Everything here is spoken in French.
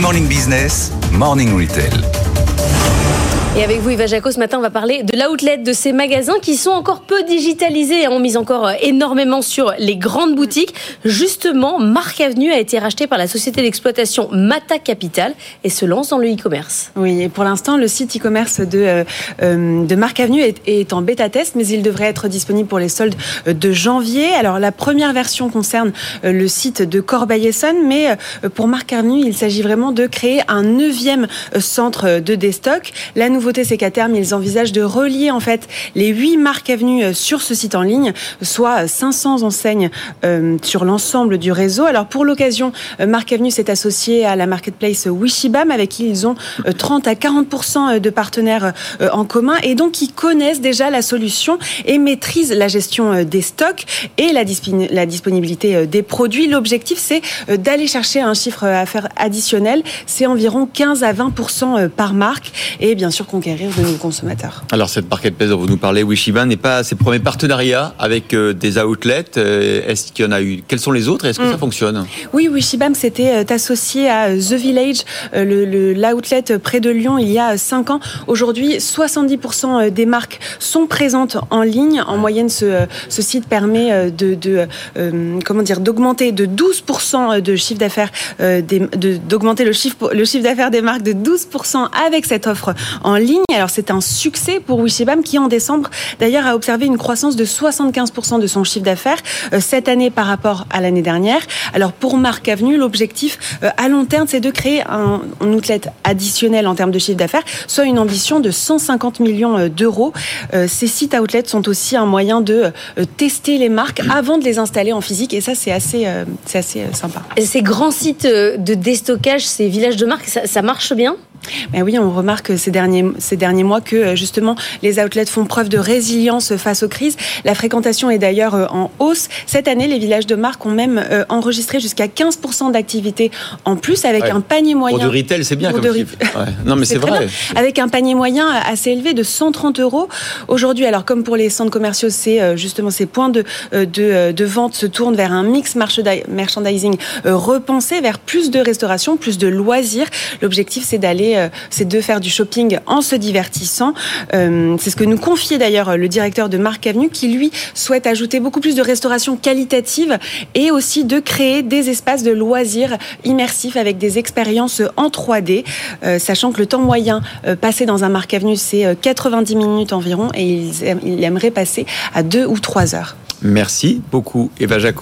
Morning Business, Morning Retail. Et avec vous, Yves Jaco, ce matin, on va parler de l'outlet de ces magasins qui sont encore peu digitalisés et ont mis encore euh, énormément sur les grandes boutiques. Justement, Marc Avenue a été racheté par la société d'exploitation Mata Capital et se lance dans le e-commerce. Oui, et pour l'instant, le site e-commerce de, euh, euh, de Marc Avenue est, est, en bêta test, mais il devrait être disponible pour les soldes de janvier. Alors, la première version concerne le site de Corbeil-Essonne, mais pour Marc Avenue, il s'agit vraiment de créer un neuvième centre de déstock. La nouveauté, c'est qu'à terme, ils envisagent de relier en fait les huit marques avenues euh, sur ce site en ligne, soit 500 enseignes euh, sur l'ensemble du réseau. Alors pour l'occasion, euh, Marc Avenue s'est associé à la marketplace Wishibam, avec qui ils ont 30 à 40 de partenaires en commun et donc ils connaissent déjà la solution et maîtrisent la gestion des stocks et la, la disponibilité des produits. L'objectif, c'est d'aller chercher un chiffre à faire additionnel. C'est environ 15 à 20 par marque et bien sûr conquérir de nouveaux consommateurs. Alors cette marketplace dont vous nous parlez, Wishiba, n'est pas ses premiers partenariats avec euh, des outlets. Euh, est-ce qu'il y en a eu Quels sont les autres Est-ce que ça mm. fonctionne? Oui, Wishibam s'était euh, associé à The Village, l'outlet le, près de Lyon, il y a 5 ans. Aujourd'hui, 70% des marques sont présentes en ligne. En moyenne, ce, ce site permet de, de comment dire d'augmenter de 12% de chiffre d'affaires, d'augmenter le chiffre, le chiffre d'affaires des marques de 12% avec cette offre en ligne. Alors c'est un succès pour Wishibam qui en décembre d'ailleurs a observé une croissance de 75% de son chiffre d'affaires euh, cette année par rapport à l'année dernière. Alors pour Marc Avenue, l'objectif euh, à long terme c'est de créer un, outlet additionnel en termes de chiffre d'affaires, soit une ambition de 150 millions euh, d'euros. Ces sites outlets sont aussi un moyen de tester les marques avant de les installer en physique et ça c'est assez, c'est assez sympa. Ces grands sites de déstockage, ces villages de marques, ça marche bien? Mais oui, on remarque ces derniers, ces derniers mois que euh, justement les outlets font preuve de résilience face aux crises. La fréquentation est d'ailleurs euh, en hausse. Cette année, les villages de marque ont même euh, enregistré jusqu'à 15% d'activité en plus avec un panier moyen. Pour du retail, c'est bien comme. Non, mais c'est vrai. Avec un panier moyen assez élevé de 130 euros. Aujourd'hui, alors comme pour les centres commerciaux, c'est justement ces points de, de, de, vente se tournent vers un mix merchandising repensé, vers plus de restauration, plus de loisirs. L'objectif, c'est d'aller c'est de faire du shopping en se divertissant. Euh, c'est ce que nous confiait d'ailleurs le directeur de Marc Avenue, qui lui souhaite ajouter beaucoup plus de restauration qualitative et aussi de créer des espaces de loisirs immersifs avec des expériences en 3D, euh, sachant que le temps moyen passé dans un Marc Avenue, c'est 90 minutes environ, et il aimerait passer à 2 ou 3 heures. Merci beaucoup, Eva Jaco.